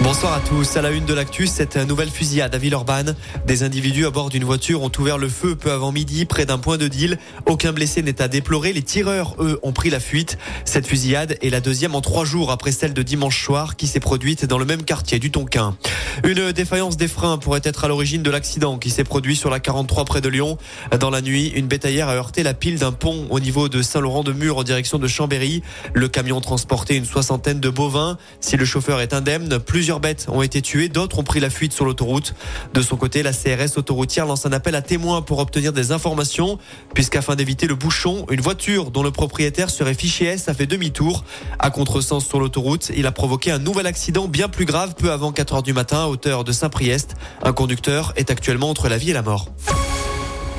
Bonsoir à tous. À la une de l'actu, cette nouvelle fusillade à Villeurbanne. Des individus à bord d'une voiture ont ouvert le feu peu avant midi près d'un point de deal. Aucun blessé n'est à déplorer. Les tireurs, eux, ont pris la fuite. Cette fusillade est la deuxième en trois jours après celle de dimanche soir qui s'est produite dans le même quartier du Tonkin. Une défaillance des freins pourrait être à l'origine de l'accident qui s'est produit sur la 43 près de Lyon. Dans la nuit, une bétaillère a heurté la pile d'un pont au niveau de Saint-Laurent-de-Mur en direction de Chambéry. Le camion transportait une soixantaine de bovins. Si le chauffeur est indemne, plusieurs bêtes ont été tuées, d'autres ont pris la fuite sur l'autoroute. De son côté, la CRS autoroutière lance un appel à témoins pour obtenir des informations, puisqu'afin d'éviter le bouchon, une voiture dont le propriétaire serait fiché S a fait demi-tour. À contresens sur l'autoroute, il a provoqué un nouvel accident bien plus grave peu avant 4 heures du matin à hauteur de Saint-Priest. Un conducteur est actuellement entre la vie et la mort.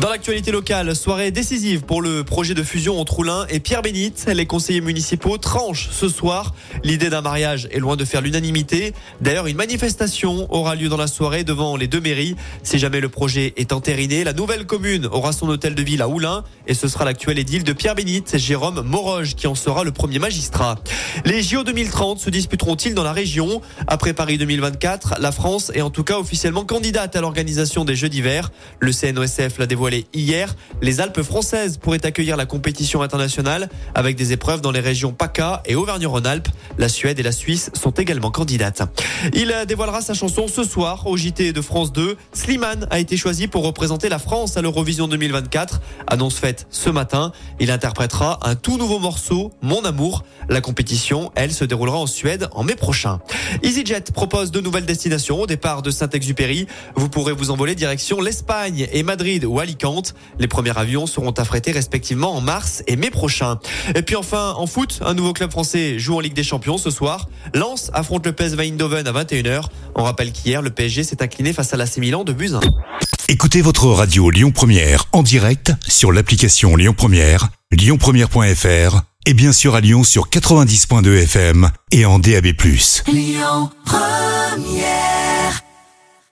Dans l'actualité locale, soirée décisive pour le projet de fusion entre Roulin et Pierre Bénite. Les conseillers municipaux tranchent ce soir. L'idée d'un mariage est loin de faire l'unanimité. D'ailleurs, une manifestation aura lieu dans la soirée devant les deux mairies. Si jamais le projet est entériné, la nouvelle commune aura son hôtel de ville à Oulin et ce sera l'actuel édile de Pierre Bénite, Jérôme Moroge, qui en sera le premier magistrat. Les JO 2030 se disputeront-ils dans la région? Après Paris 2024, la France est en tout cas officiellement candidate à l'organisation des Jeux d'hiver. Le CNOSF l'a dévoilé hier. Les Alpes françaises pourraient accueillir la compétition internationale avec des épreuves dans les régions PACA et Auvergne-Rhône-Alpes. La Suède et la Suisse sont également candidates. Il dévoilera sa chanson ce soir au JT de France 2. Slimane a été choisi pour représenter la France à l'Eurovision 2024. Annonce faite ce matin. Il interprétera un tout nouveau morceau, Mon amour. La compétition, elle, se déroulera en Suède en mai prochain. EasyJet propose de nouvelles destinations au départ de Saint-Exupéry. Vous pourrez vous envoler direction l'Espagne et Madrid ou Alicante. Les premiers avions seront affrétés respectivement en mars et mai prochain. Et puis enfin, en foot, un nouveau club français joue en Ligue des Champions ce soir. Lens affronte le PSV Eindhoven à 21h. On rappelle qu'hier, le PSG s'est incliné face à la Milan de Buzyn. Écoutez votre radio Lyon Première en direct sur l'application Lyon Première, lyonpremière.fr et bien sûr à Lyon sur 90.2 FM et en DAB+. Lyon Première